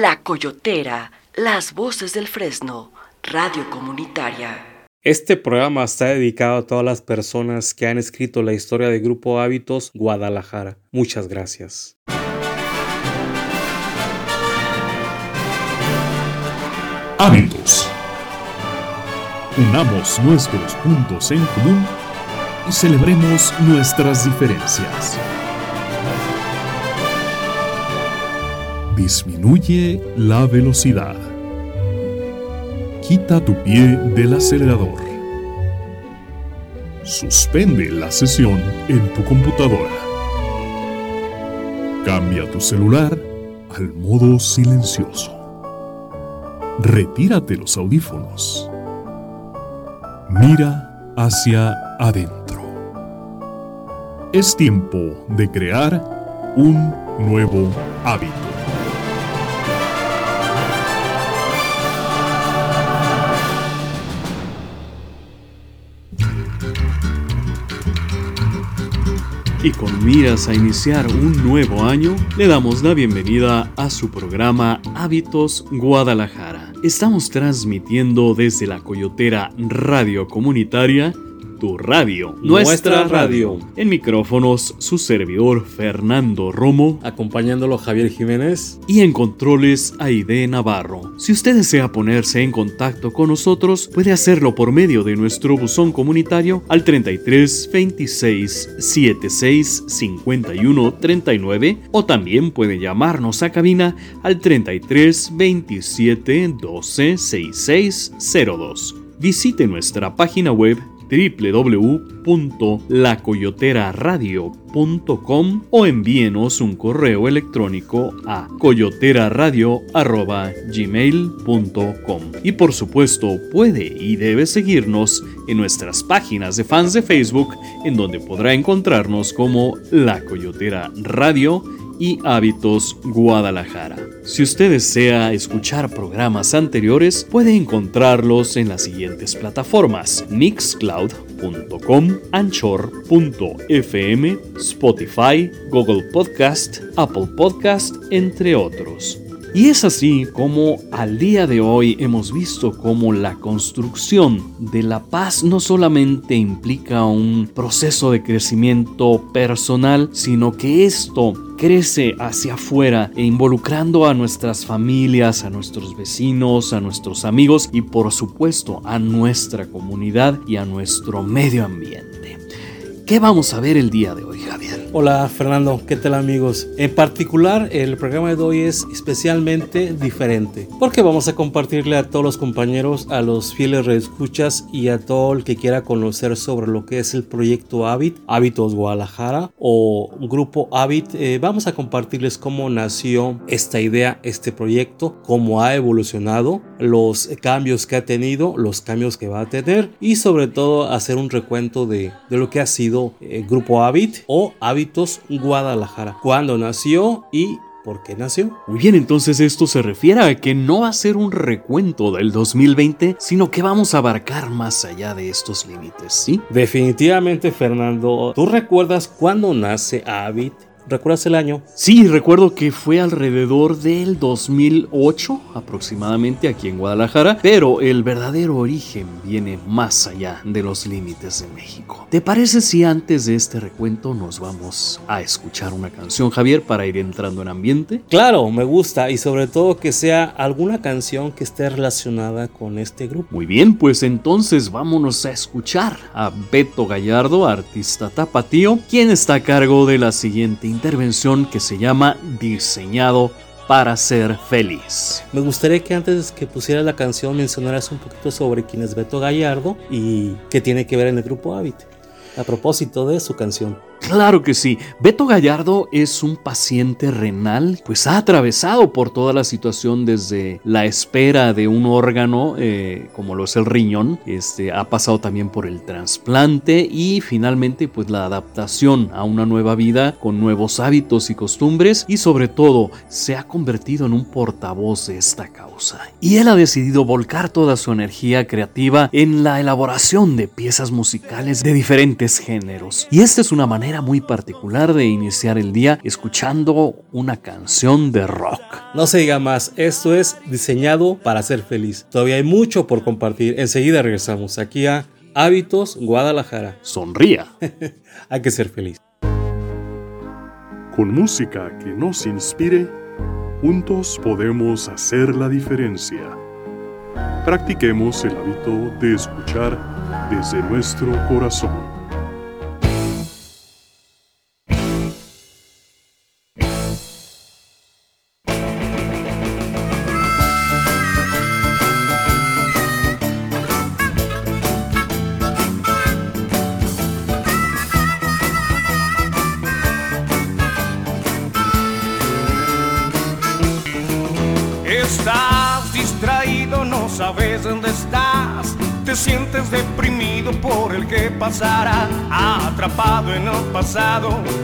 La Coyotera, las voces del Fresno, radio comunitaria. Este programa está dedicado a todas las personas que han escrito la historia del Grupo Hábitos Guadalajara. Muchas gracias. Hábitos. Unamos nuestros puntos en común y celebremos nuestras diferencias. Disminuye la velocidad. Quita tu pie del acelerador. Suspende la sesión en tu computadora. Cambia tu celular al modo silencioso. Retírate los audífonos. Mira hacia adentro. Es tiempo de crear un nuevo hábito. Y con miras a iniciar un nuevo año, le damos la bienvenida a su programa Hábitos Guadalajara. Estamos transmitiendo desde la Coyotera Radio Comunitaria tu radio, nuestra radio. En micrófonos, su servidor Fernando Romo, acompañándolo Javier Jiménez y en controles Aide Navarro. Si usted desea ponerse en contacto con nosotros, puede hacerlo por medio de nuestro buzón comunitario al 33 26 76 51 39 o también puede llamarnos a cabina al 33 27 12 66 02. Visite nuestra página web www.lacoyoteraradio.com o envíenos un correo electrónico a coyoteraradio.gmail.com Y por supuesto puede y debe seguirnos en nuestras páginas de fans de Facebook en donde podrá encontrarnos como La Coyotera Radio y Hábitos Guadalajara. Si usted desea escuchar programas anteriores, puede encontrarlos en las siguientes plataformas: mixcloud.com, anchor.fm, Spotify, Google Podcast, Apple Podcast, entre otros. Y es así como al día de hoy hemos visto cómo la construcción de la paz no solamente implica un proceso de crecimiento personal, sino que esto crece hacia afuera e involucrando a nuestras familias, a nuestros vecinos, a nuestros amigos y por supuesto a nuestra comunidad y a nuestro medio ambiente. ¿Qué vamos a ver el día de hoy, Javier? Hola Fernando, ¿qué tal amigos? En particular, el programa de hoy es especialmente diferente porque vamos a compartirle a todos los compañeros, a los fieles reescuchas y a todo el que quiera conocer sobre lo que es el proyecto Habit, Hábitos Guadalajara o Grupo Habit. Eh, vamos a compartirles cómo nació esta idea, este proyecto, cómo ha evolucionado, los cambios que ha tenido, los cambios que va a tener y sobre todo hacer un recuento de, de lo que ha sido eh, Grupo Habit o Habit Guadalajara. ¿Cuándo nació y ¿Por qué nació? Muy bien, entonces esto se refiere a que no va a ser un recuento del 2020, sino que vamos a abarcar más allá de estos límites, ¿sí? Definitivamente, Fernando. ¿Tú recuerdas cuándo nace Habit ¿Recuerdas el año? Sí, recuerdo que fue alrededor del 2008 aproximadamente aquí en Guadalajara, pero el verdadero origen viene más allá de los límites de México. ¿Te parece si antes de este recuento nos vamos a escuchar una canción, Javier, para ir entrando en ambiente? Claro, me gusta y sobre todo que sea alguna canción que esté relacionada con este grupo. Muy bien, pues entonces vámonos a escuchar a Beto Gallardo, artista tapatío, quien está a cargo de la siguiente intervención que se llama Diseñado para ser feliz. Me gustaría que antes que pusieras la canción mencionaras un poquito sobre quién es Beto Gallardo y qué tiene que ver en el grupo Habit a propósito de su canción. Claro que sí. Beto Gallardo es un paciente renal, pues ha atravesado por toda la situación desde la espera de un órgano, eh, como lo es el riñón, este, ha pasado también por el trasplante y finalmente pues la adaptación a una nueva vida con nuevos hábitos y costumbres y sobre todo se ha convertido en un portavoz de esta causa. Y él ha decidido volcar toda su energía creativa en la elaboración de piezas musicales de diferentes géneros. Y esta es una manera manera muy particular de iniciar el día escuchando una canción de rock. No se diga más, esto es diseñado para ser feliz. Todavía hay mucho por compartir. Enseguida regresamos aquí a Hábitos Guadalajara. Sonría. hay que ser feliz. Con música que nos inspire, juntos podemos hacer la diferencia. Practiquemos el hábito de escuchar desde nuestro corazón.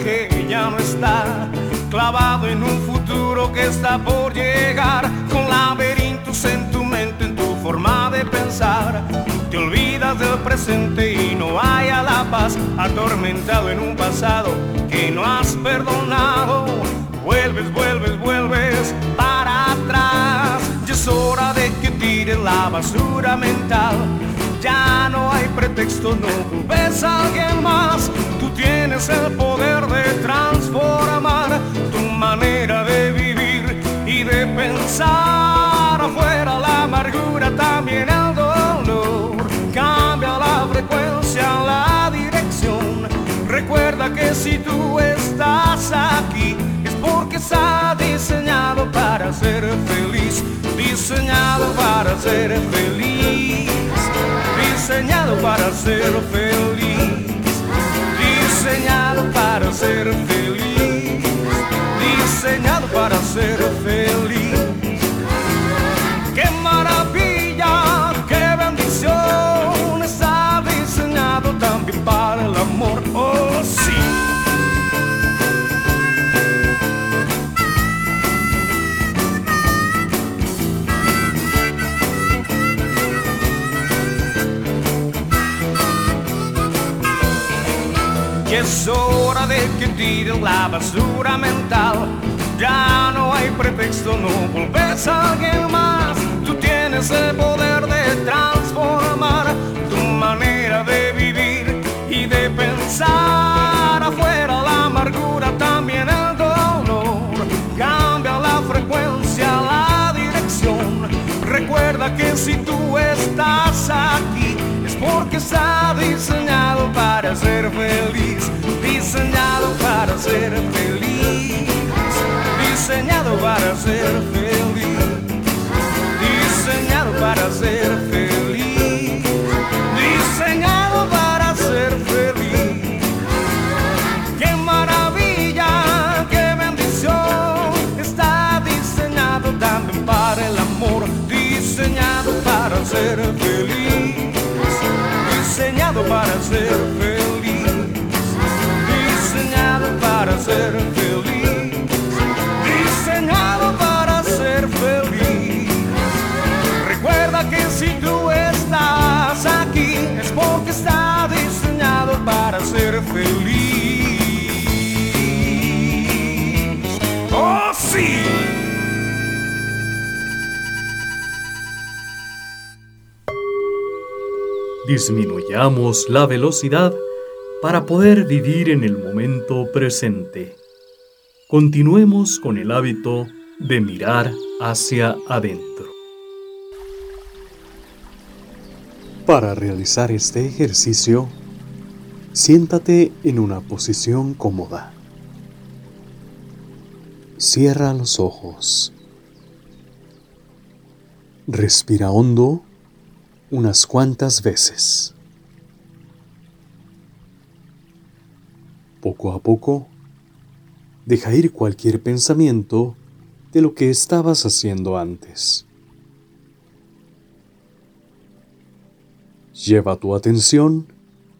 Que ya no está, clavado en un futuro que está por llegar, con laberintos en tu mente, en tu forma de pensar. Te olvidas del presente y no hay la paz, atormentado en un pasado que no has perdonado. Vuelves, vuelves, vuelves para atrás. Ya es hora de que la basura mental. Ya no hay pretexto, no ves a alguien más. Tienes el poder de transformar tu manera de vivir y de pensar. Afuera la amargura, también el dolor. Cambia la frecuencia, la dirección. Recuerda que si tú estás aquí es porque está diseñado para ser feliz diseñado para ser feliz, diseñado para ser feliz, que tires la basura mental. Ya no hay pretexto, no volves a alguien más. Tú tienes el poder de transformar tu manera de vivir y de pensar. Afuera la amargura, también el dolor. Cambia la frecuencia, la dirección. Recuerda que si tú estás aquí porque está diseñado para ser feliz, diseñado para ser feliz, diseñado para ser feliz, diseñado para ser feliz, diseñado para ser feliz. Qué maravilla, qué bendición, está diseñado también para el amor, diseñado para ser feliz diseñado para ser feliz, para ser feliz, diseñado para ser feliz. Recuerda que si tú estás aquí es porque está diseñado para ser feliz. Oh sí. Disminuyamos la velocidad para poder vivir en el momento presente. Continuemos con el hábito de mirar hacia adentro. Para realizar este ejercicio, siéntate en una posición cómoda. Cierra los ojos. Respira hondo unas cuantas veces. Poco a poco, deja ir cualquier pensamiento de lo que estabas haciendo antes. Lleva tu atención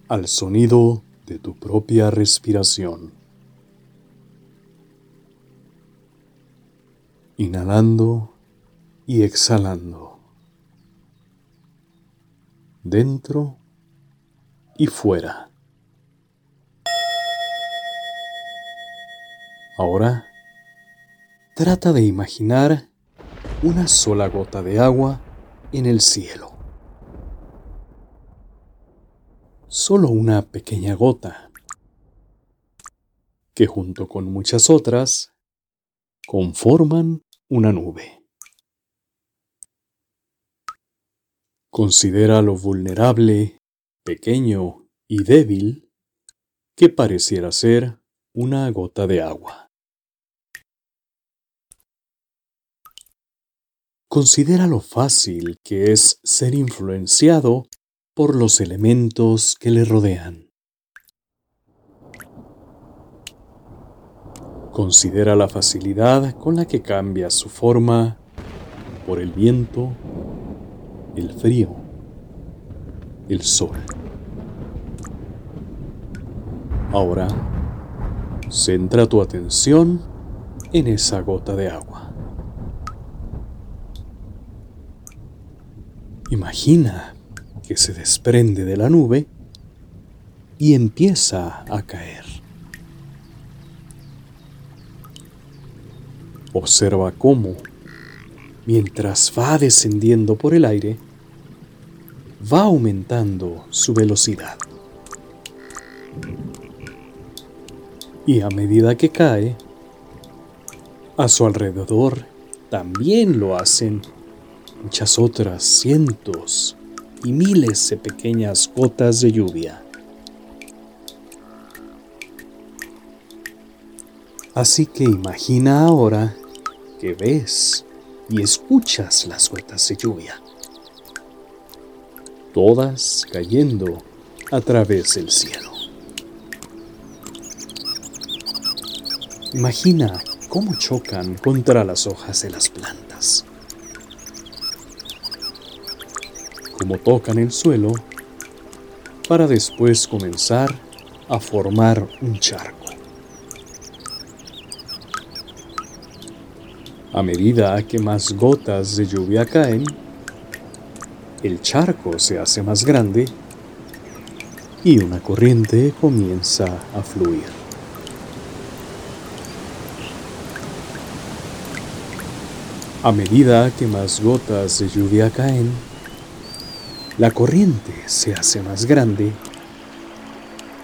al sonido de tu propia respiración. Inhalando y exhalando dentro y fuera. Ahora, trata de imaginar una sola gota de agua en el cielo. Solo una pequeña gota que junto con muchas otras conforman una nube. Considera lo vulnerable, pequeño y débil que pareciera ser una gota de agua. Considera lo fácil que es ser influenciado por los elementos que le rodean. Considera la facilidad con la que cambia su forma por el viento, el frío, el sol. Ahora, centra tu atención en esa gota de agua. Imagina que se desprende de la nube y empieza a caer. Observa cómo, mientras va descendiendo por el aire, va aumentando su velocidad. Y a medida que cae, a su alrededor también lo hacen muchas otras cientos y miles de pequeñas gotas de lluvia. Así que imagina ahora que ves y escuchas las gotas de lluvia, todas cayendo a través del cielo. Imagina cómo chocan contra las hojas de las plantas. Cómo tocan el suelo para después comenzar a formar un charco. A medida que más gotas de lluvia caen, el charco se hace más grande y una corriente comienza a fluir. A medida que más gotas de lluvia caen, la corriente se hace más grande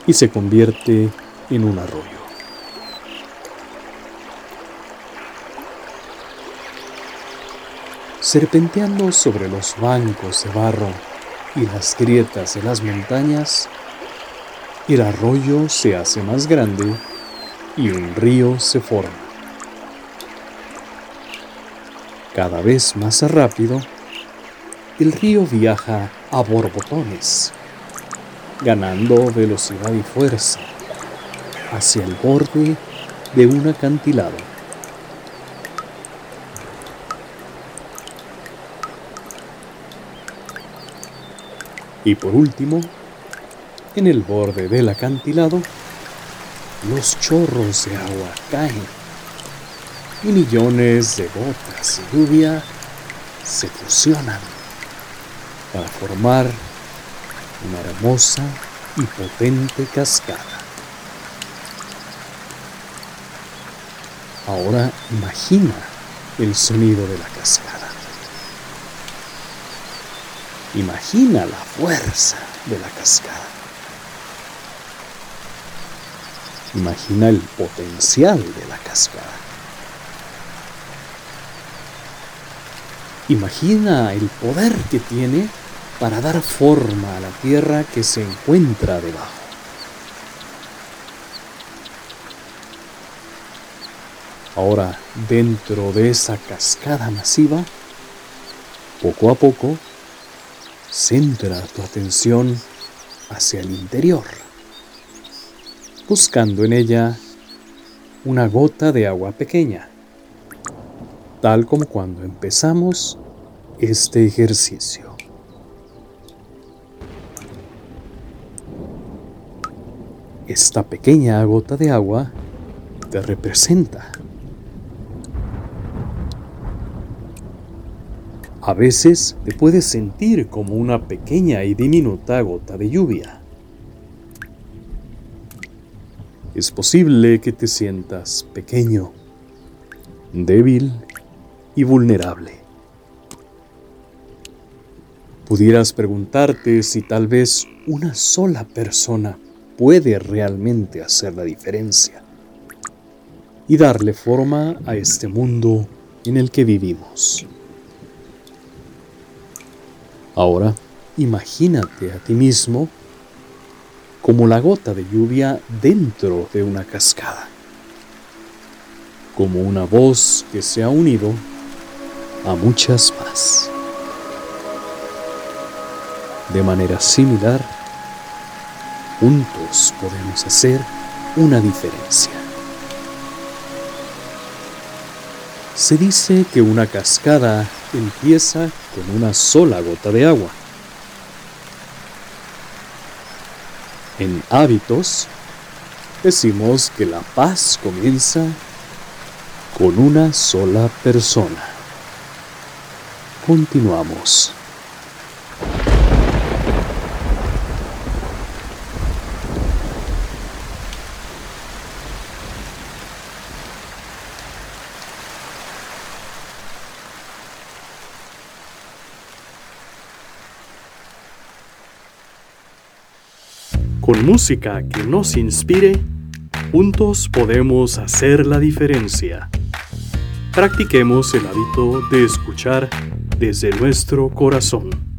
y se convierte en un arroyo. Serpenteando sobre los bancos de barro y las grietas de las montañas, el arroyo se hace más grande y un río se forma. Cada vez más rápido, el río viaja a borbotones, ganando velocidad y fuerza hacia el borde de un acantilado. Y por último, en el borde del acantilado, los chorros de agua caen y millones de gotas de lluvia se fusionan para formar una hermosa y potente cascada. Ahora imagina el sonido de la cascada. Imagina la fuerza de la cascada. Imagina el potencial de la cascada. Imagina el poder que tiene para dar forma a la tierra que se encuentra debajo. Ahora, dentro de esa cascada masiva, poco a poco, centra tu atención hacia el interior, buscando en ella una gota de agua pequeña, tal como cuando empezamos este ejercicio. esta pequeña gota de agua te representa. A veces te puedes sentir como una pequeña y diminuta gota de lluvia. Es posible que te sientas pequeño, débil y vulnerable. Pudieras preguntarte si tal vez una sola persona puede realmente hacer la diferencia y darle forma a este mundo en el que vivimos. Ahora, imagínate a ti mismo como la gota de lluvia dentro de una cascada, como una voz que se ha unido a muchas más. De manera similar, Juntos podemos hacer una diferencia. Se dice que una cascada empieza con una sola gota de agua. En hábitos, decimos que la paz comienza con una sola persona. Continuamos. Con música que nos inspire, juntos podemos hacer la diferencia. Practiquemos el hábito de escuchar desde nuestro corazón.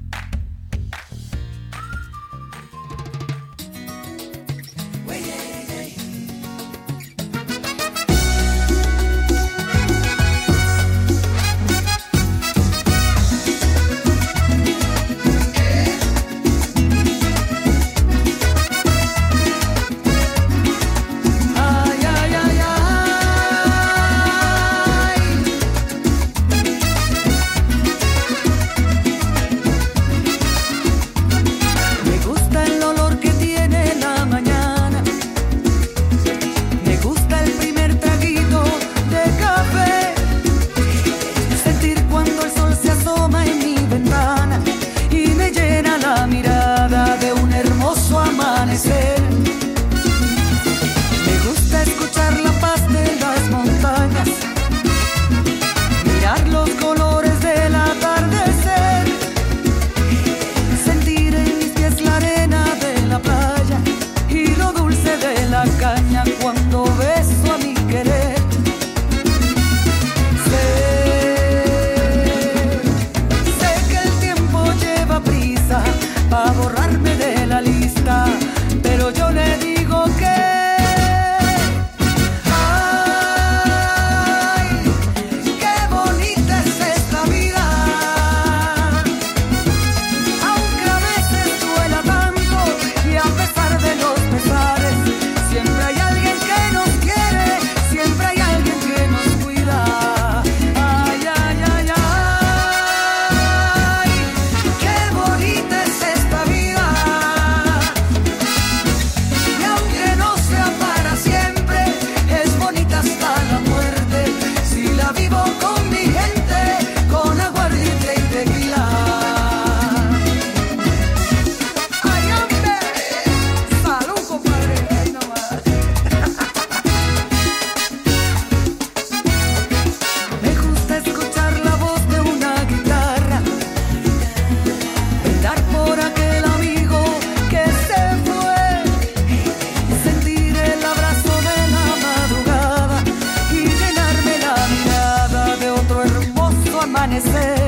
amanecer.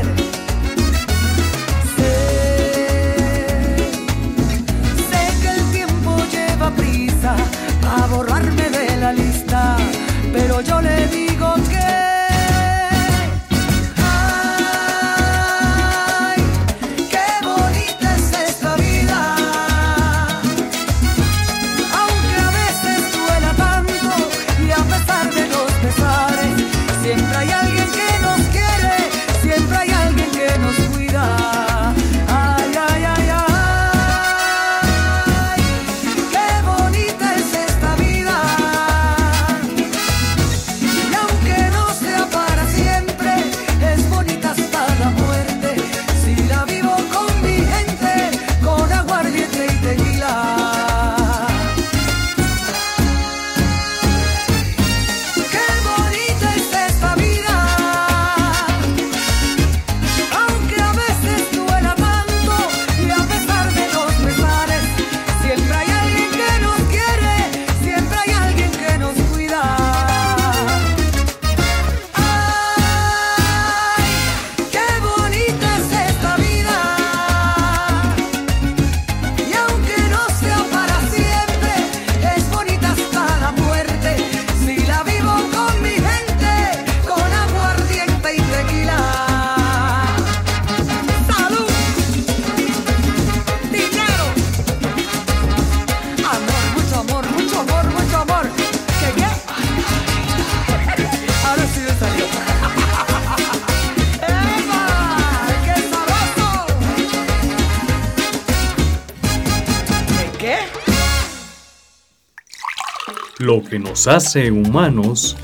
Lo que nos hace humanos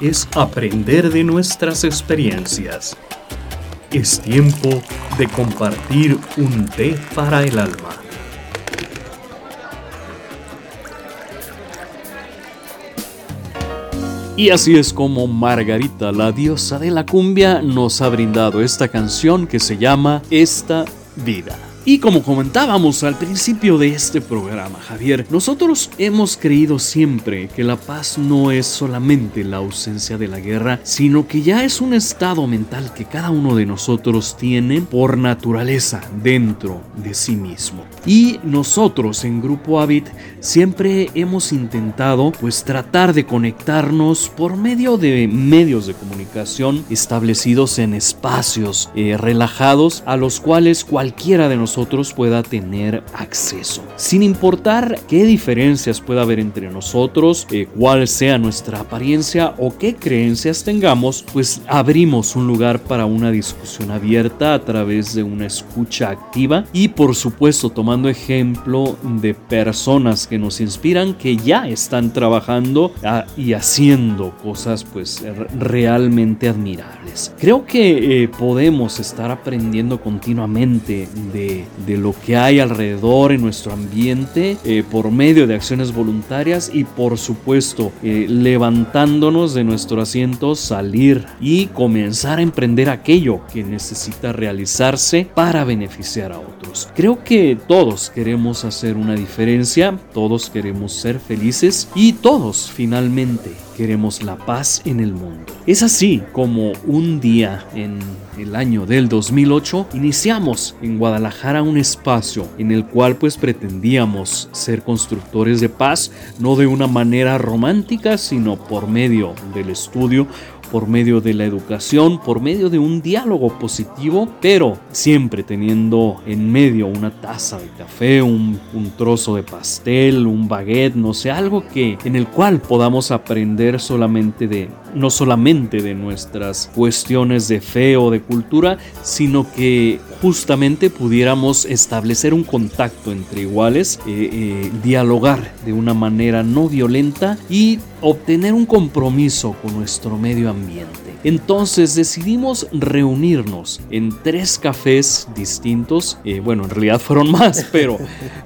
es aprender de nuestras experiencias. Es tiempo de compartir un té para el alma. Y así es como Margarita, la diosa de la cumbia, nos ha brindado esta canción que se llama Esta vida. Y como comentábamos al principio de este programa, Javier, nosotros hemos creído siempre que la paz no es solamente la ausencia de la guerra, sino que ya es un estado mental que cada uno de nosotros tiene por naturaleza dentro de sí mismo. Y nosotros en Grupo Habit siempre hemos intentado pues tratar de conectarnos por medio de medios de comunicación establecidos en espacios eh, relajados a los cuales cualquiera de nosotros pueda tener acceso. Sin importar qué diferencias pueda haber entre nosotros, eh, cuál sea nuestra apariencia o qué creencias tengamos, pues abrimos un lugar para una discusión abierta a través de una escucha activa y por supuesto tomando ejemplo de personas que nos inspiran que ya están trabajando ah, y haciendo cosas pues realmente admirables. Creo que eh, podemos estar aprendiendo continuamente de de, lo que hay alrededor en nuestro ambiente eh, por medio de acciones voluntarias y por supuesto eh, levantándonos de nuestro asiento, salir y comenzar a emprender aquello que necesita realizarse para beneficiar a otros. Creo que todos queremos hacer una diferencia, todos queremos ser felices y todos finalmente queremos la paz en el mundo. Es así como un día en el año del 2008 iniciamos en Guadalajara un espacio en el cual pues pretendíamos ser constructores de paz, no de una manera romántica, sino por medio del estudio por medio de la educación, por medio de un diálogo positivo, pero siempre teniendo en medio una taza de café, un, trozo de pastel, un baguette, no sé, algo que en el cual podamos aprender solamente de, no solamente de nuestras cuestiones de fe o de cultura, sino que justamente pudiéramos establecer un contacto entre iguales, eh, eh, dialogar de una manera no violenta y obtener un compromiso con nuestro medio ambiente. Entonces decidimos reunirnos en tres cafés distintos. Eh, bueno, en realidad fueron más, pero,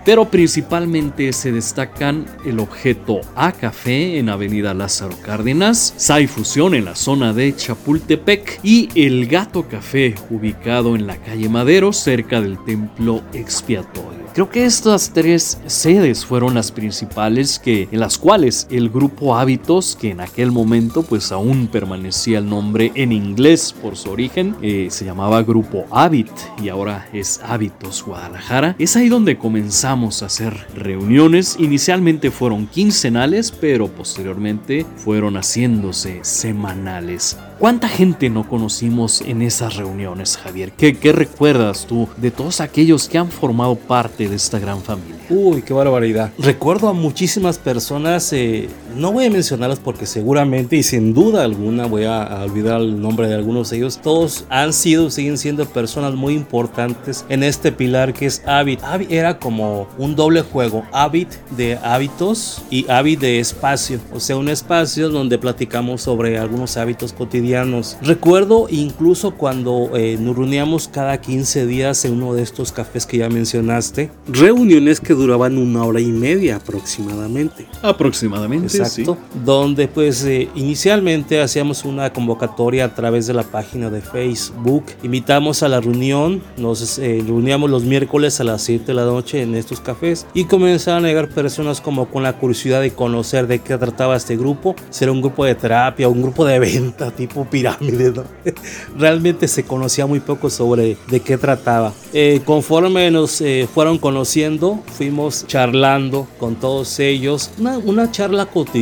pero principalmente se destacan el objeto A Café en Avenida Lázaro Cárdenas, Sai Fusión en la zona de Chapultepec y el Gato Café ubicado en la calle Madero cerca del templo expiatorio. Creo que estas tres sedes fueron las principales que, en las cuales el grupo Hábitos, que en aquel momento pues aún permanecía el nombre en inglés por su origen, eh, se llamaba Grupo Habit y ahora es Hábitos Guadalajara, es ahí donde comenzamos a hacer reuniones. Inicialmente fueron quincenales, pero posteriormente fueron haciéndose semanales. ¿Cuánta gente no conocimos en esas reuniones, Javier? ¿Qué, ¿Qué, recuerdas tú de todos aquellos que han formado parte de esta gran familia? Uy, qué barbaridad. Recuerdo a muchísimas personas, eh, no voy a mencionarlas porque seguramente y sin duda alguna voy a, olvidar el nombre de algunos de ellos. Todos han sido, siguen siendo personas muy importantes en este pilar que es Habit. Habit era como un doble juego, Habit de hábitos y Habit de espacio. O sea, un espacio donde platicamos sobre algunos hábitos cotidianos Recuerdo incluso cuando eh, nos reuníamos cada 15 días en uno de estos cafés que ya mencionaste, reuniones que duraban una hora y media aproximadamente. Aproximadamente, Donde pues eh, inicialmente hacíamos una convocatoria a través de la página de Facebook, invitamos a la reunión, nos eh, reuníamos los miércoles a las 7 de la noche en estos cafés y comenzaron a llegar personas como con la curiosidad de conocer de qué trataba este grupo, si era un grupo de terapia, un grupo de venta, tipo pirámide, Realmente se conocía muy poco sobre de qué trataba. Eh, conforme nos eh, fueron conociendo, fuimos charlando con todos ellos, una charla cotidiana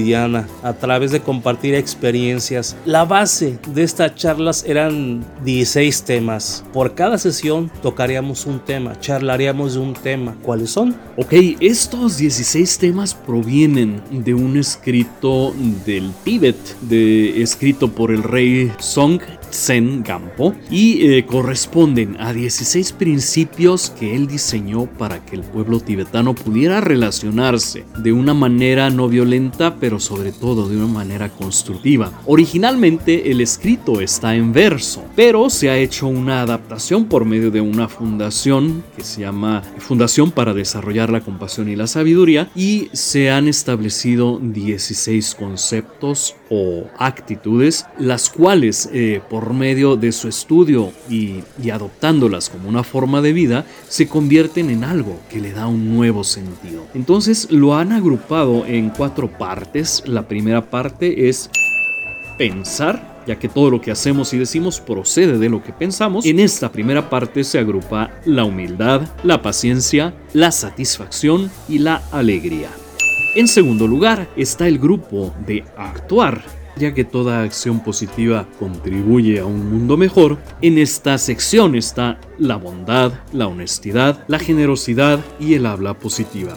a través de compartir experiencias. La base de estas charlas eran 16 temas. Por cada sesión tocaríamos un tema, charlaríamos de un tema. ¿Cuáles son? Ok, estos 16 temas provienen de un escrito del Tíbet, de, escrito por el rey Song Zen Gampo y eh, corresponden a 16 principios que él diseñó para que el pueblo tibetano pudiera relacionarse de una manera no violenta, pero sobre todo de una manera constructiva. Originalmente el escrito está en verso, pero se ha hecho una adaptación por medio de una fundación que se llama Fundación para Desarrollar la Compasión y la Sabiduría y se han establecido 16 conceptos o actitudes, las cuales eh, por medio de su estudio y, y adoptándolas como una forma de vida, se convierten en algo que le da un nuevo sentido. Entonces lo han agrupado en cuatro partes. La primera parte es pensar, ya que todo lo que hacemos y decimos procede de lo que pensamos. En esta primera parte se agrupa la humildad, la paciencia, la satisfacción y la alegría. En segundo lugar está el grupo de actuar, ya que toda acción positiva contribuye a un mundo mejor. En esta sección está la bondad, la honestidad, la generosidad y el habla positiva.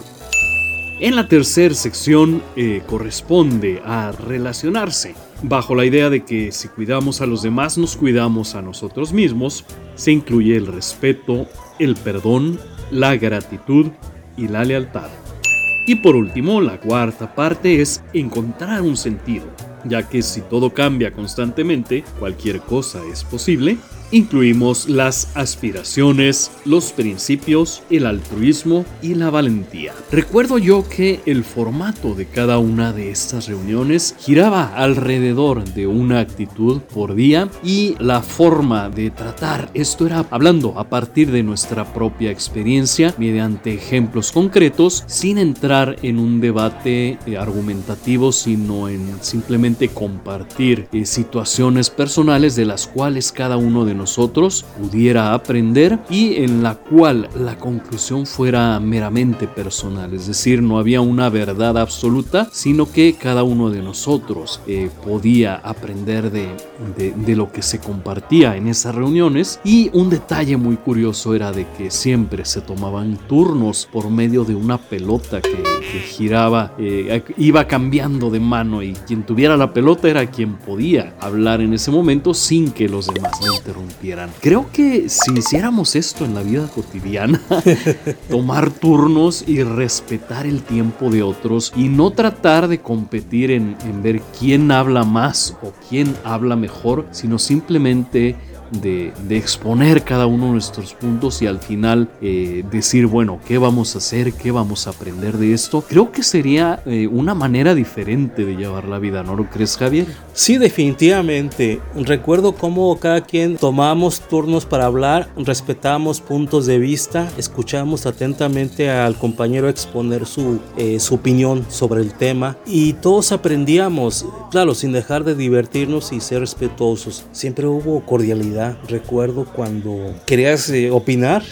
En la tercera sección eh, corresponde a relacionarse, bajo la idea de que si cuidamos a los demás nos cuidamos a nosotros mismos, se incluye el respeto, el perdón, la gratitud y la lealtad. Y por último, la cuarta parte es encontrar un sentido, ya que si todo cambia constantemente, cualquier cosa es posible, incluimos las aspiraciones, los principios, el altruismo y la valentía. Recuerdo yo que el formato de cada una de estas reuniones giraba alrededor de una actitud por día y la forma de tratar esto era hablando a partir de nuestra propia experiencia mediante ejemplos concretos sin entrar en un debate argumentativo sino en simplemente compartir eh, situaciones personales de las cuales cada uno de nosotros pudiera aprender y en la cual la conclusión fuera meramente personal, es decir, no había una verdad absoluta, sino que cada uno de nosotros eh, podía aprender de, de, lo que se compartía en esas reuniones y un detalle muy curioso era de que siempre se tomaban turnos por medio de una pelota que, giraba, eh, iba cambiando de mano y quien tuviera la pelota era quien podía hablar en ese momento sin que los demás lo interrumpieran. Creo que si hiciéramos esto en la vida cotidiana, tomar turnos y respetar el tiempo de otros y no tratar de competir en, ver quién habla más o quién habla mejor, sino simplemente de, de, exponer cada uno de nuestros puntos y al final eh, decir, bueno, ¿qué vamos a hacer? ¿Qué vamos a aprender de esto? Creo que sería eh, una manera diferente de llevar la vida, ¿no lo crees, Javier? Sí, definitivamente. Recuerdo cómo cada quien tomábamos turnos para hablar, respetábamos puntos de vista, escuchábamos atentamente al compañero exponer su, eh, su opinión sobre el tema y todos aprendíamos, claro, sin dejar de divertirnos y ser respetuosos. Siempre hubo cordialidad Recuerdo cuando querías eh, opinar.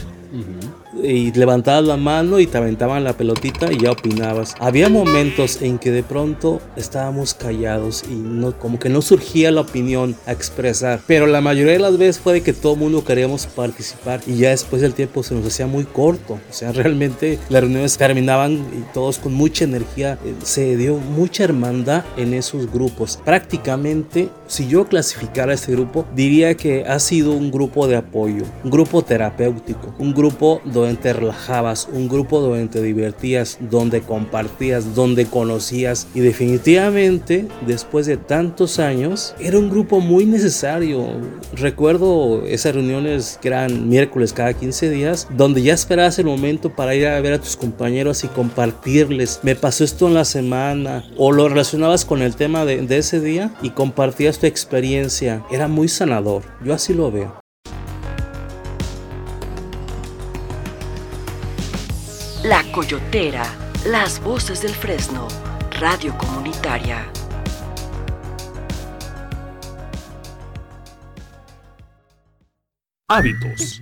Y levantabas la mano y te aventaban la pelotita y ya opinabas. Había momentos en que de pronto estábamos callados y no, como que no surgía la opinión a expresar. Pero la mayoría de las veces fue de que todo el mundo queríamos participar y ya después el tiempo se nos hacía muy corto. O sea, realmente las reuniones terminaban y todos con mucha energía. Se dio mucha hermandad en esos grupos. Prácticamente, si yo clasificara este grupo, diría que ha sido un grupo de apoyo, un grupo terapéutico, un grupo donde te relajabas, un grupo donde te divertías, donde compartías, donde conocías y definitivamente después de tantos años era un grupo muy necesario. Recuerdo esas reuniones que eran miércoles cada 15 días donde ya esperabas el momento para ir a ver a tus compañeros y compartirles. Me pasó esto en la semana o lo relacionabas con el tema de ese día y compartías tu experiencia. Era muy sanador. Yo así lo veo. La Coyotera, las voces del Fresno, radio comunitaria. Hábitos.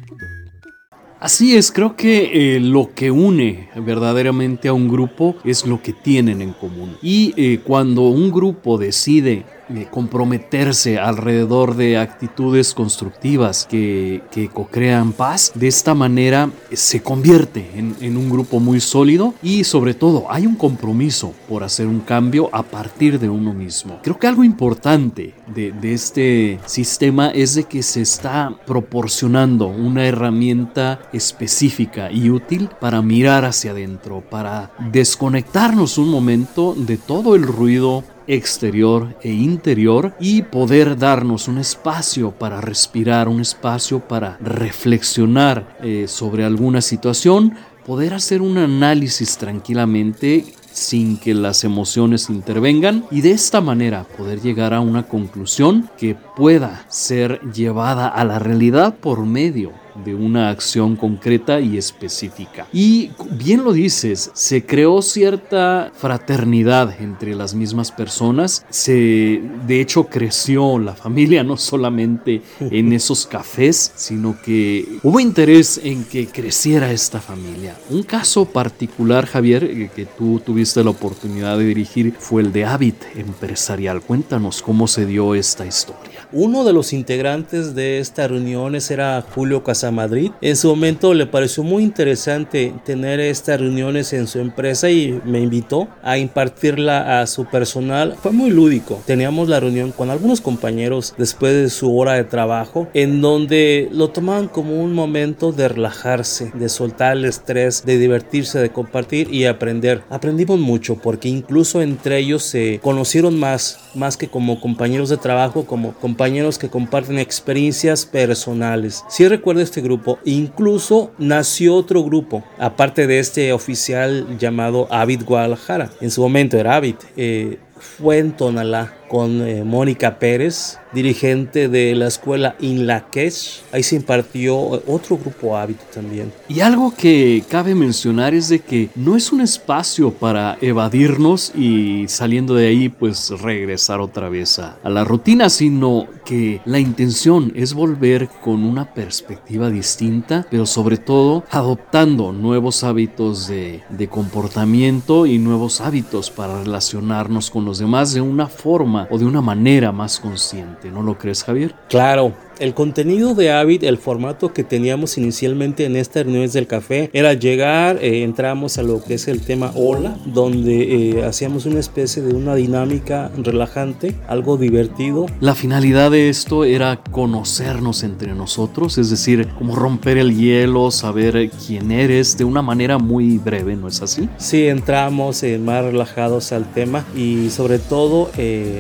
Así es, creo que eh, lo que une verdaderamente a un grupo es lo que tienen en común. Y eh, cuando un grupo decide comprometerse alrededor de actitudes constructivas que, que co-crean paz, de esta manera se convierte en, un grupo muy sólido y sobre todo hay un compromiso por hacer un cambio a partir de uno mismo. Creo que algo importante de, de este sistema es de que se está proporcionando una herramienta específica y útil para mirar hacia adentro, para desconectarnos un momento de todo el ruido exterior e interior y poder darnos un espacio para respirar, un espacio para reflexionar eh, sobre alguna situación, poder hacer un análisis tranquilamente sin que las emociones intervengan y de esta manera poder llegar a una conclusión que pueda ser llevada a la realidad por medio de una acción concreta y específica. Y bien lo dices, se creó cierta fraternidad entre las mismas personas, se de hecho creció la familia no solamente en esos cafés, sino que hubo interés en que creciera esta familia. Un caso particular, Javier, eh, que tú tuviste la oportunidad de dirigir fue el de Habit Empresarial. Cuéntanos cómo se dio esta historia. Uno de los integrantes de esta reunión era Julio Casamadrid. En su momento le pareció muy interesante tener estas reuniones en su empresa y me invitó a impartirla a su personal. Fue muy lúdico. Teníamos la reunión con algunos compañeros después de su hora de trabajo en donde lo tomaban como un momento de relajarse, de soltar el estrés, de divertirse, de compartir y aprender. Aprendimos mucho porque incluso entre ellos se conocieron más, más que como compañeros de trabajo, como compañeros compañeros que comparten experiencias personales. Si recuerdo este grupo, incluso nació otro grupo, aparte de este oficial llamado Avid Guadalajara. En su momento era Avid. Eh, fue en Tonalá con eh, Mónica Pérez, dirigente de la escuela Inlaquech. Ahí se impartió otro grupo hábito también. Y algo que cabe mencionar es de que no es un espacio para evadirnos y saliendo de ahí pues regresar otra vez a, a la rutina, sino que la intención es volver con una perspectiva distinta, pero sobre todo adoptando nuevos hábitos de, de comportamiento y nuevos hábitos para relacionarnos con los demás de una forma o de una manera más consciente. ¿No lo crees, Javier? Claro, el contenido de Avid, el formato que teníamos inicialmente en estas reuniones del café, era llegar, eh, entramos a lo que es el tema Hola, donde eh, hacíamos una especie de una dinámica relajante, algo divertido. La finalidad de esto era conocernos entre nosotros, es decir, como romper el hielo, saber quién eres de una manera muy breve, ¿no es así? Sí, entramos eh, más relajados al tema y sobre todo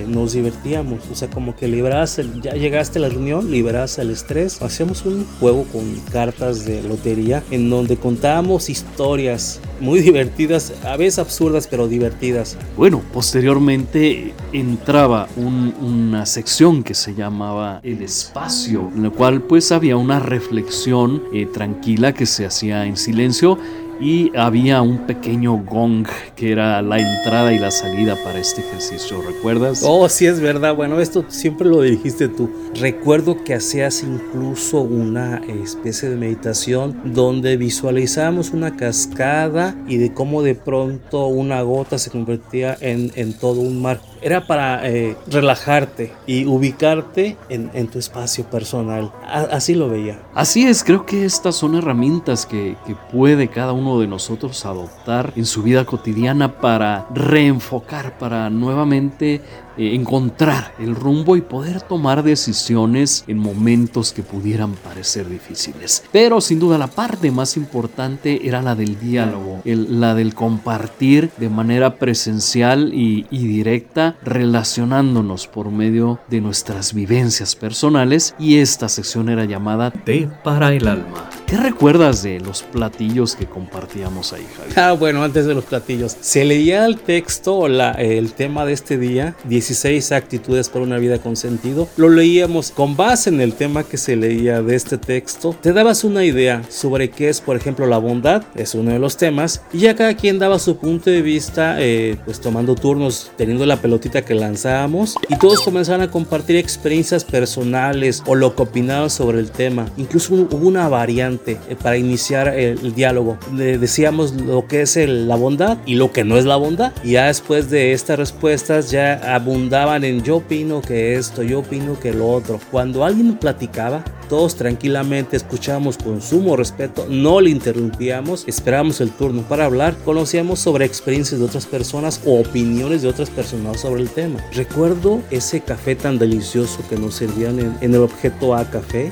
nos divertíamos, o sea, como que liberas, ya llegaste a la reunión, liberas el estrés. Hacíamos un juego con cartas de lotería en donde contábamos historias muy divertidas, a veces absurdas, pero divertidas. Bueno, posteriormente entraba un- una sección que se llamaba El Espacio, en la cual pues había una reflexión eh, tranquila que se hacía en silencio y había un pequeño gong que era la entrada y la salida para este ejercicio, ¿recuerdas? Oh, sí es verdad. Bueno, esto siempre lo dijiste tú. Recuerdo que hacías incluso una especie de meditación donde visualizamos una cascada y de cómo de pronto una gota se convertía en, en todo un mar. Era para eh, relajarte y ubicarte en, en tu espacio personal. A- así lo veía. Así es, creo que estas son herramientas que, que puede cada uno de nosotros adoptar en su vida cotidiana para reenfocar, para nuevamente eh, encontrar el rumbo y poder tomar decisiones en momentos que pudieran parecer difíciles. Pero sin duda la parte más importante era la del diálogo, el- la del compartir de manera presencial y, y directa, relacionándonos por medio de nuestras vivencias personales y esta sección era llamada Té para el alma. ¿Qué recuerdas de los platillos que compartíamos ahí, Javi? Ah, bueno, antes de los platillos. Se leía el texto o la- el tema de este día, 16 actitudes para una vida con sentido. Lo leíamos con base en el tema que se leía de este texto. Te dabas una idea sobre qué es, por ejemplo, la bondad, es uno de los temas. Y ya cada quien daba su punto de vista, eh, pues tomando turnos, teniendo la que lanzábamos. Y todos comenzaban a compartir experiencias personales o lo que opinaban sobre el tema. Incluso hubo una variante eh, para iniciar el, diálogo. Le decíamos lo que es la bondad y lo que no es la bondad. Y ya después de estas respuestas ya abundaban en yo opino que esto, yo opino que lo otro. Cuando alguien platicaba, todos tranquilamente escuchábamos con sumo respeto, no le interrumpíamos, esperábamos el turno para hablar, conocíamos sobre experiencias de otras personas o opiniones de otras personas sobre el tema. Recuerdo ese café tan delicioso que nos servían en, en el objeto A café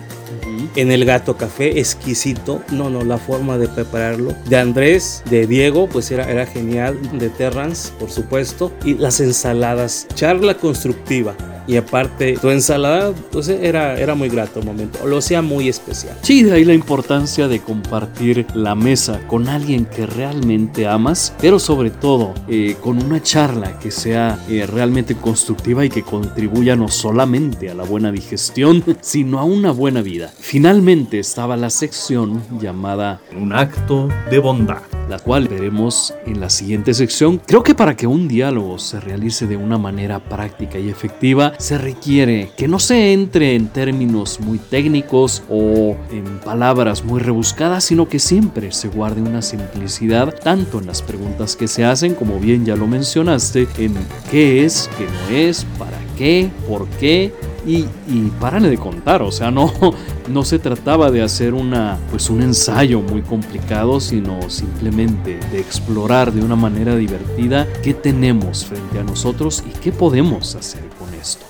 en el gato café, exquisito. No, no, la forma de prepararlo. De Andrés, de Diego, pues era, era genial. De Terrance, por supuesto. Y las ensaladas. Charla constructiva y aparte tu ensalada pues era, era muy grato el momento, lo hacía muy especial. Sí, de ahí la importancia de compartir la mesa con alguien que realmente amas, pero sobre todo eh, con una charla que sea eh, realmente constructiva y que contribuya no solamente a la buena digestión, sino a una buena vida. Finalmente estaba la sección llamada Un acto de bondad la cual veremos en la siguiente sección. Creo que para que un diálogo se realice de una manera práctica y efectiva, se requiere que no se entre en términos muy técnicos o en palabras muy rebuscadas, sino que siempre se guarde una simplicidad, tanto en las preguntas que se hacen, como bien ya lo mencionaste, en qué es, qué no es, para qué, por qué y, y de contar, o sea, no, no se trataba de hacer una, pues un ensayo muy complicado, sino simplemente de explorar de una manera divertida qué tenemos frente a nosotros y qué podemos hacer con esto.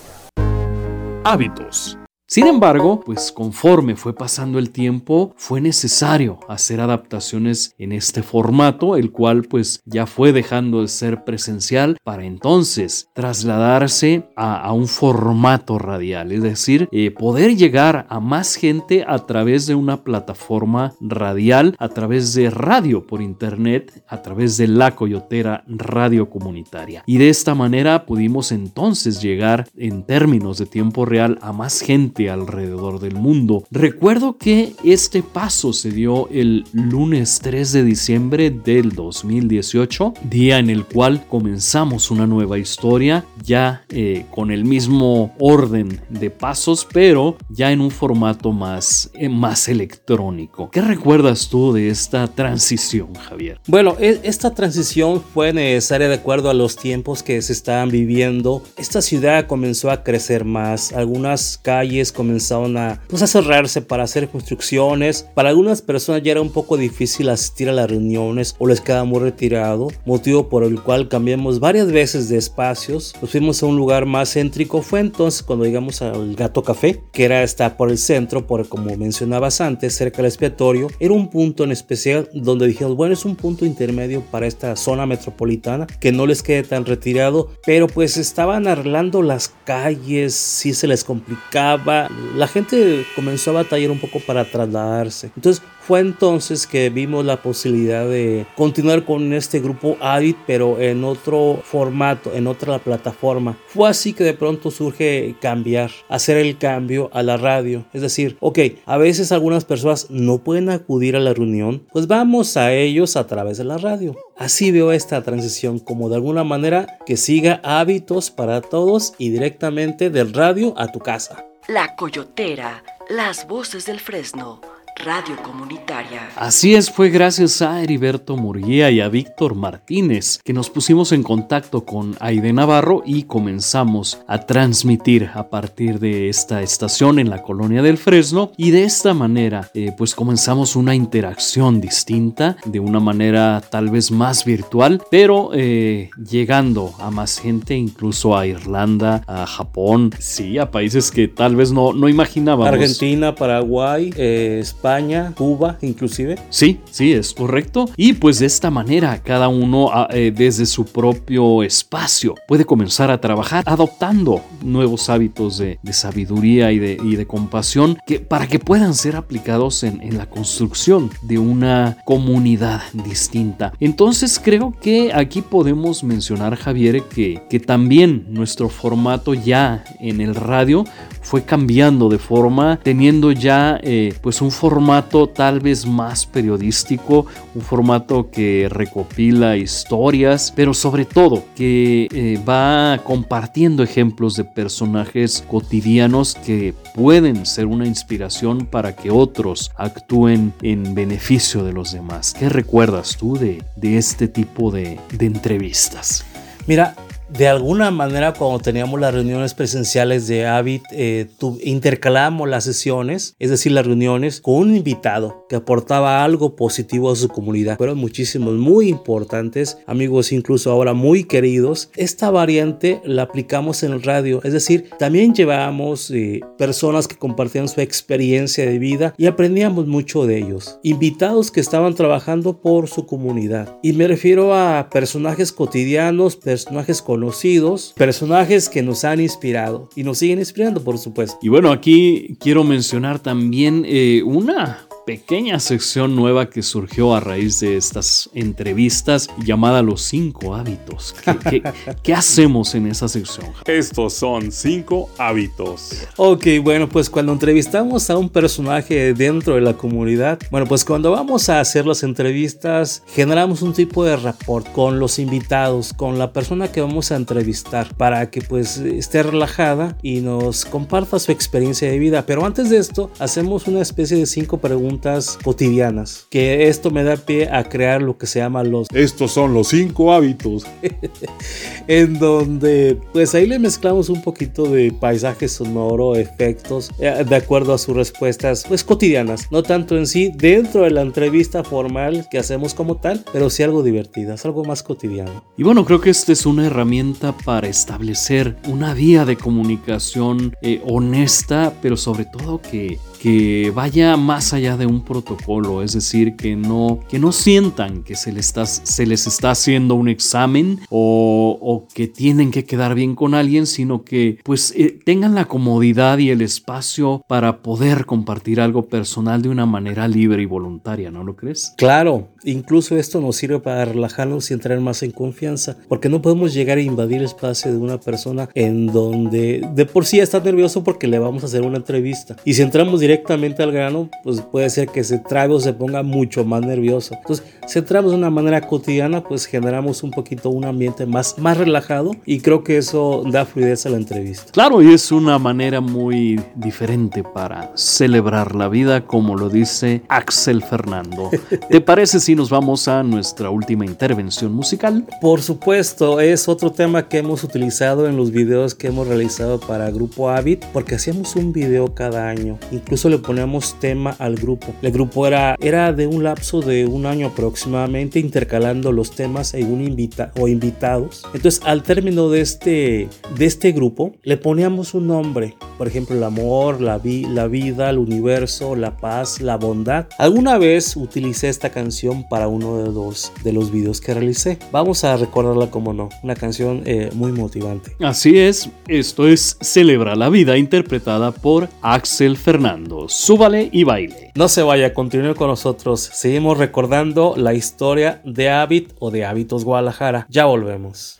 Hábitos. Sin embargo, pues conforme fue pasando el tiempo, fue necesario hacer adaptaciones en este formato, el cual pues ya fue dejando de ser presencial para entonces trasladarse a, un formato radial, es decir, eh, poder llegar a más gente a través de una plataforma radial, a través de radio por internet, a través de la Coyotera Radio Comunitaria. Y de esta manera pudimos entonces llegar en términos de tiempo real a más gente alrededor del mundo. Recuerdo que este paso se dio el lunes 3 de diciembre del 2018, día en el cual comenzamos una nueva historia, ya eh, con el mismo orden de pasos, pero ya en un formato más, eh, más electrónico. ¿Qué recuerdas tú de esta transición, Javier? Bueno, e, esta transición fue necesaria de acuerdo a los tiempos que se estaban viviendo. Esta ciudad comenzó a crecer más, algunas calles comenzaron a, pues, a cerrarse para hacer construcciones. Para algunas personas ya era un poco difícil asistir a las reuniones o les quedaba muy retirado, motivo por el cual cambiamos varias veces de espacios. Nos fuimos a un lugar más céntrico. Fue entonces cuando llegamos al Gato Café, que era está por el centro, por como mencionabas antes, cerca del expiatorio. Era un punto en especial donde dijimos, bueno, es un punto intermedio para esta zona metropolitana que no les quede tan retirado, pero pues estaban arreglando las calles, si se les complicaba la gente comenzó a batallar un poco para trasladarse. Entonces fue entonces que vimos la posibilidad de continuar con este grupo Adit, pero en otro formato, en otra plataforma. Fue así que de pronto surge cambiar, hacer el cambio a la radio. Es decir, ok, a veces algunas personas no pueden acudir a la reunión, pues vamos a ellos a través de la radio. Así veo esta transición como de alguna manera que siga hábitos para todos y directamente del radio a tu casa. La Coyotera, las voces del Fresno, Radio Comunitaria. Así es, fue gracias a Heriberto Murguía y a Víctor Martínez que nos pusimos en contacto con Aide Navarro y comenzamos a transmitir a partir de esta estación en la colonia del Fresno y de esta manera eh, pues comenzamos una interacción distinta de una manera tal vez más virtual pero eh, llegando a más gente incluso a Irlanda, a Japón, sí, a países que tal vez no, no imaginábamos. Argentina, Paraguay, eh, España España, Cuba inclusive. Sí, sí, es correcto. Y pues de esta manera cada uno ah, eh, desde su propio espacio puede comenzar a trabajar adoptando nuevos hábitos de, sabiduría y de, de, compasión que, para que puedan ser aplicados en, la construcción de una comunidad distinta. Entonces creo que aquí podemos mencionar, Javier, que, que también nuestro formato ya en el radio fue cambiando de forma, teniendo ya eh, pues un formato formato tal vez más periodístico, un formato que recopila historias, pero sobre todo que eh, va compartiendo ejemplos de personajes cotidianos que pueden ser una inspiración para que otros actúen en beneficio de los demás. ¿Qué recuerdas tú de, de este tipo de, de entrevistas? Mira, de alguna manera cuando teníamos las reuniones presenciales de Avid, eh, intercalábamos las sesiones, es decir, las reuniones, con un invitado que aportaba algo positivo a su comunidad. Fueron muchísimos, muy importantes, amigos incluso ahora muy queridos. Esta variante la aplicamos en el radio, es decir, también llevábamos eh, personas que compartían su experiencia de vida y aprendíamos mucho de ellos. Invitados que estaban trabajando por su comunidad. Y me refiero a personajes cotidianos, personajes con conocidos, personajes que nos han inspirado y nos siguen inspirando, por supuesto. Y bueno, aquí quiero mencionar también eh, una pequeña sección nueva que surgió a raíz de estas entrevistas llamada Los cinco hábitos. ¿Qué, hacemos en esa sección? Estos son cinco hábitos. Ok, bueno, pues cuando entrevistamos a un personaje dentro de la comunidad, bueno, pues cuando vamos a hacer las entrevistas, generamos un tipo de rapport con los invitados, con la persona que vamos a entrevistar, para que pues esté relajada y nos comparta su experiencia de vida. Pero antes de esto, hacemos una especie de cinco preguntas cotidianas, que esto me da pie a crear lo que se llama los... Estos son los cinco hábitos. en donde pues ahí le mezclamos un poquito de paisaje sonoro, efectos, eh, de acuerdo a sus respuestas pues cotidianas, no tanto en sí dentro de la entrevista formal que hacemos como tal, pero sí algo divertidas, algo más cotidiano. Y bueno, creo que esta es una herramienta para establecer una vía de comunicación eh, honesta, pero sobre todo que que vaya más allá de un protocolo, es decir, que no, que no sientan que se les, está, se les está haciendo un examen o, o, que tienen que quedar bien con alguien, sino que pues eh, tengan la comodidad y el espacio para poder compartir algo personal de una manera libre y voluntaria, ¿no lo crees? Claro, incluso esto nos sirve para relajarnos y entrar más en confianza, porque no podemos llegar a invadir el espacio de una persona en donde de por sí está nervioso porque le vamos a hacer una entrevista. Y si entramos directamente directamente al grano, pues puede ser que se trabe o se ponga mucho más nervioso. Entonces, si entramos de una manera cotidiana, pues generamos un poquito un ambiente más, más relajado y creo que eso da fluidez a la entrevista. Claro, y es una manera muy diferente para celebrar la vida, como lo dice Axel Fernando. ¿Te parece si nos vamos a nuestra última intervención musical? Por supuesto, es otro tema que hemos utilizado en los videos que hemos realizado para Grupo Avid, porque hacíamos un video cada año. Incluso le poníamos tema al grupo. El grupo era, era de un lapso de un año aproximadamente, intercalando los temas según invita o invitados. Entonces, al término de este, de este grupo, le poníamos un nombre. Por ejemplo, el amor, la, vi, la vida, el universo, la paz, la bondad. Alguna vez utilicé esta canción para uno de los, de los videos que realicé. Vamos a recordarla como no. Una canción eh, muy motivante. Así es, esto es Celebra la vida interpretada por Axel Fernando. Súbale y baile. No se vaya, continúe con nosotros. Seguimos recordando la historia de Habit o de Hábitos Guadalajara. Ya volvemos.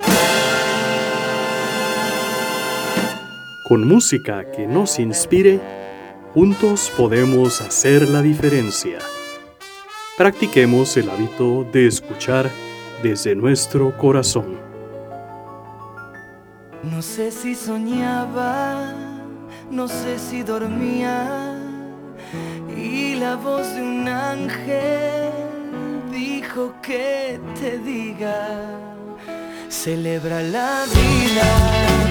Con música que nos inspire, juntos podemos hacer la diferencia. Practiquemos el hábito de escuchar desde nuestro corazón. No sé si soñaba, no sé si dormía y la voz de un ángel dijo que te diga, celebra la vida.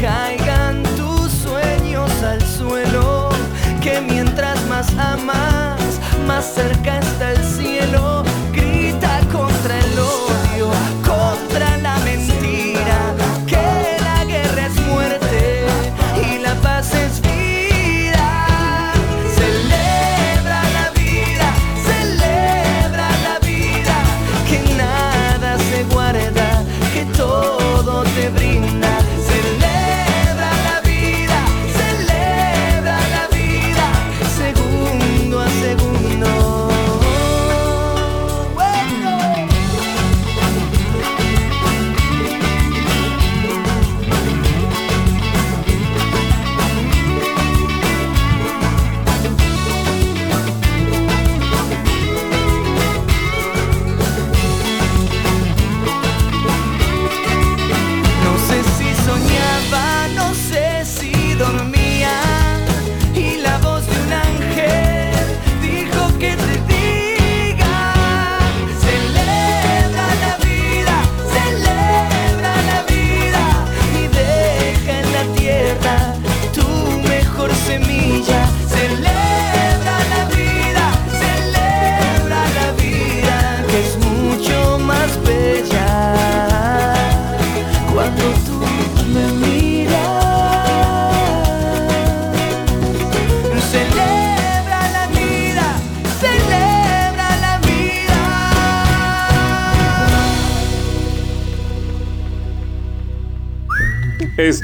caigan tus sueños al suelo. Que mientras más amas, más cerca está el cielo. Grita contra el odio, contra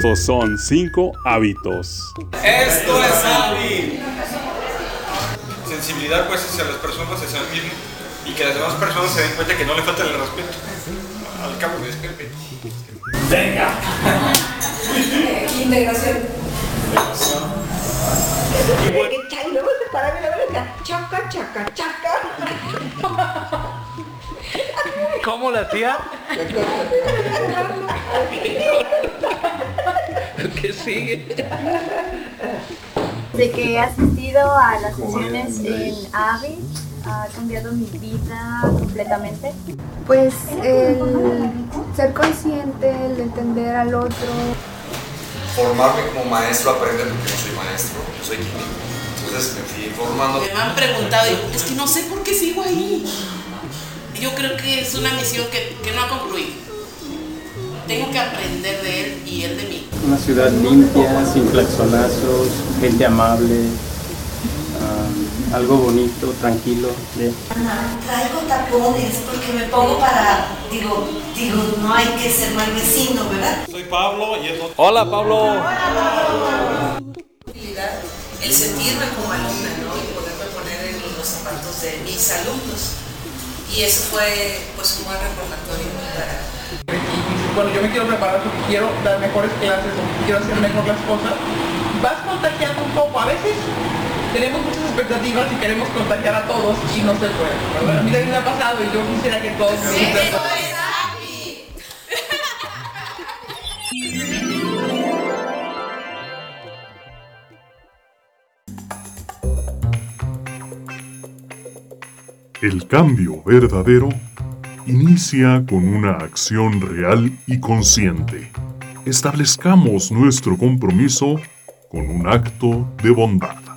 Estos son cinco hábitos. Esto es hábil. Sensibilidad pues hacia las personas, hacia el mismo y que las demás personas se den cuenta que no le falta el respeto. Al cabo de este Integración. Y bueno, Y verga. Chaca, chaca, chaca. ¿Cómo la hacía? ¿Qué sigue? De que he asistido a las sesiones en AVI, ha cambiado mi vida completamente. Pues el ser consciente, el entender al otro. Formarme como maestro, aprender porque no soy maestro, yo soy químico. Entonces me fui formando. Me han preguntado, y es que no sé por qué sigo ahí. Yo creo que es una misión que, que no ha concluido. Tengo que aprender de él y él de mí. Una ciudad limpia, sin claxonazos, gente amable, ah, algo bonito, tranquilo. bien. Traigo tapones porque me pongo para, digo, digo, no hay que ser mal vecino, ¿verdad? soy Pablo y él no. Hola Pablo. El sentirme como alumna, ¿no? Y poderme poner en los zapatos de mis alumnos. Y eso fue pues un buen recordatorio para bueno, yo me quiero preparar porque quiero dar mejores clases o quiero hacer mejor las cosas, vas contagiando un poco. A veces tenemos muchas expectativas y queremos contagiar a todos y no se puede, ¿verdad? A mí también me ha pasado y yo quisiera que todos me El cambio verdadero inicia con una acción real y consciente. Establezcamos nuestro compromiso con un acto de bondad.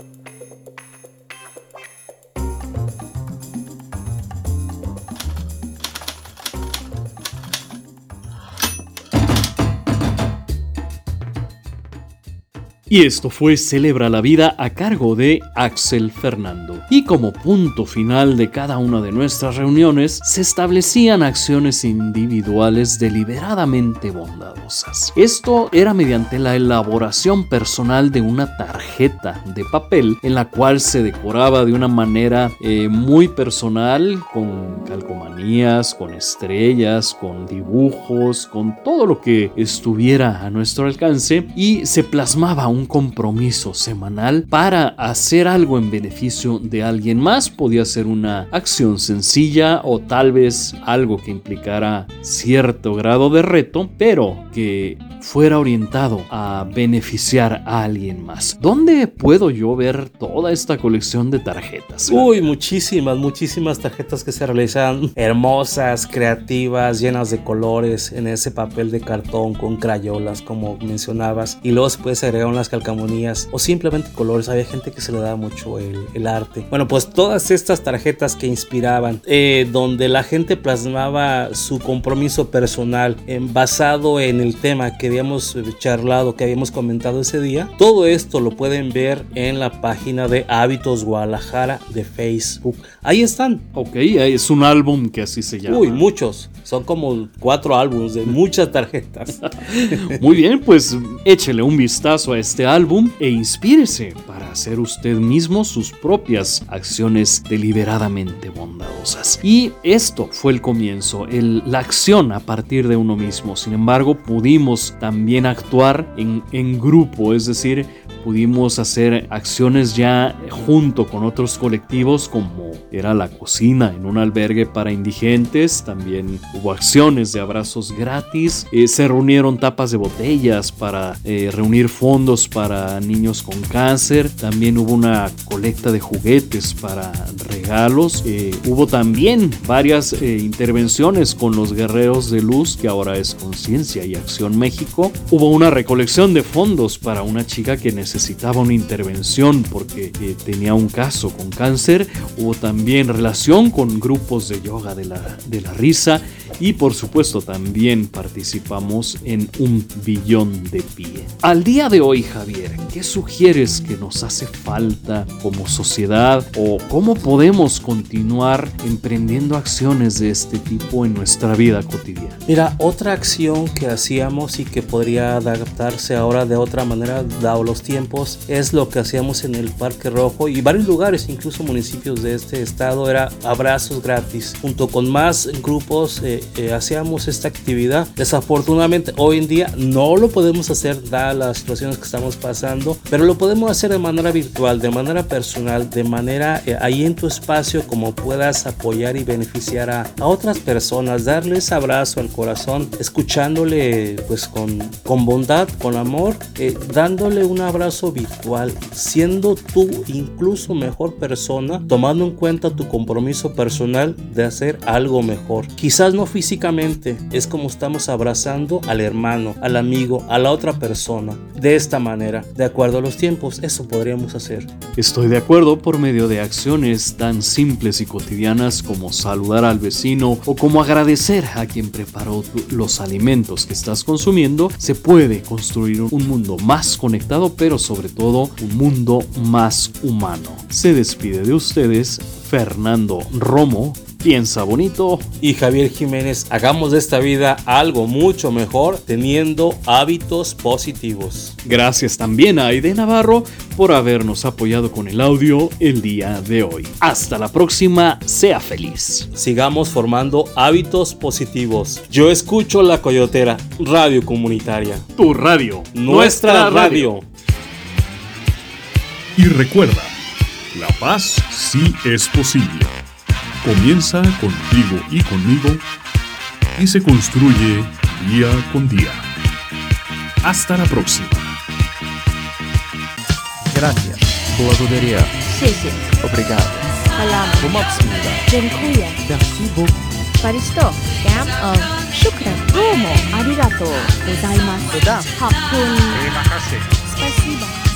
Y esto fue Celebra la Vida a cargo de Axel Fernando. Y como punto final de cada una de nuestras reuniones, se establecían acciones individuales deliberadamente bondadosas. Esto era mediante la elaboración personal de una tarjeta de papel en la cual se decoraba de una manera eh, muy personal, con calcomanías, con estrellas, con dibujos, con todo lo que estuviera a nuestro alcance y se plasmaba un un compromiso semanal para hacer algo en beneficio de alguien más. Podía ser una acción sencilla o tal vez algo que implicara cierto grado de reto, pero que fuera orientado a beneficiar a alguien más. ¿Dónde puedo yo ver toda esta colección de tarjetas? Uy, muchísimas, muchísimas tarjetas que se realizan hermosas, creativas, llenas de colores en ese papel de cartón con crayolas, como mencionabas, y luego después agregaron las calcamonías o simplemente colores. Había gente que se le daba mucho el, el arte. Bueno, pues todas estas tarjetas que inspiraban, eh, donde la gente plasmaba su compromiso personal basado en el tema que habíamos charlado, que habíamos comentado ese día. Todo esto lo pueden ver en la página de Hábitos Guadalajara de Facebook. Ahí están. Ok, es un álbum que así se llama. Uy, muchos. Son como cuatro álbumes de muchas tarjetas. Muy bien, pues échele un vistazo a este álbum e inspírese para hacer usted mismo sus propias acciones deliberadamente bondadosas. Y esto fue el comienzo, la acción a partir de uno mismo. Sin embargo, pudimos también actuar en, en grupo, es decir, pudimos hacer acciones ya junto con otros colectivos como era la cocina en un albergue para indigentes, también hubo acciones de abrazos gratis, eh, se reunieron tapas de botellas para eh, reunir fondos para niños con cáncer, también hubo una colecta de juguetes para regalos, eh, hubo también varias intervenciones con los guerreros de luz que ahora es Conciencia y Acción México, hubo una recolección de fondos para una chica que necesitaba necesitaba una intervención porque eh, tenía un caso con cáncer. Hubo también relación con grupos de yoga de la, de la risa y por supuesto también participamos en un billón de pie. Al día de hoy, Javier, ¿qué sugieres que nos hace falta como sociedad o cómo podemos continuar emprendiendo acciones de este tipo en nuestra vida cotidiana? Mira, otra acción que hacíamos y que podría adaptarse ahora de otra manera, dado los tiempos, es lo que hacíamos en el Parque Rojo y varios lugares, incluso municipios de este estado, era abrazos gratis. Junto con más grupos eh, eh, hacíamos esta actividad. Desafortunadamente hoy en día no lo podemos hacer dadas las situaciones que estamos pasando, pero lo podemos hacer de manera virtual, de manera personal, de manera eh, ahí en tu espacio como puedas apoyar y beneficiar a, a otras personas, darles abrazo al corazón, escuchándole pues con, con bondad, con amor, dándole un abrazo virtual, siendo tú incluso mejor persona, tomando en cuenta tu compromiso personal de hacer algo mejor. Quizás no físicamente, es como estamos abrazando al hermano, al amigo, a la otra persona. De esta manera, de acuerdo a los tiempos, eso podríamos hacer. Estoy de acuerdo por medio de acciones tan simples y cotidianas como saludar al vecino o como agradecer a quien preparó los alimentos que estás consumiendo, se puede construir un mundo más conectado pero sobre todo un mundo más humano. Se despide de ustedes Fernando Romo, piensa bonito. Y Javier Jiménez, hagamos de esta vida algo mucho mejor teniendo hábitos positivos. Gracias también a Aide Navarro por habernos apoyado con el audio el día de hoy. Hasta la próxima, sea feliz. Sigamos formando hábitos positivos. Yo escucho La Coyotera, radio comunitaria. Tu radio. Nuestra, radio. radio. Y recuerda, la paz sí es posible. Comienza contigo y conmigo y se construye día con día. Hasta la próxima. Gracias. Благодаря. Gracias. Obrigado. Salam. Помогсмида. Dziękuję. Merci. Paristo. Of Shukran. Arigato. Gozaimasu. Hakun. Спасибо.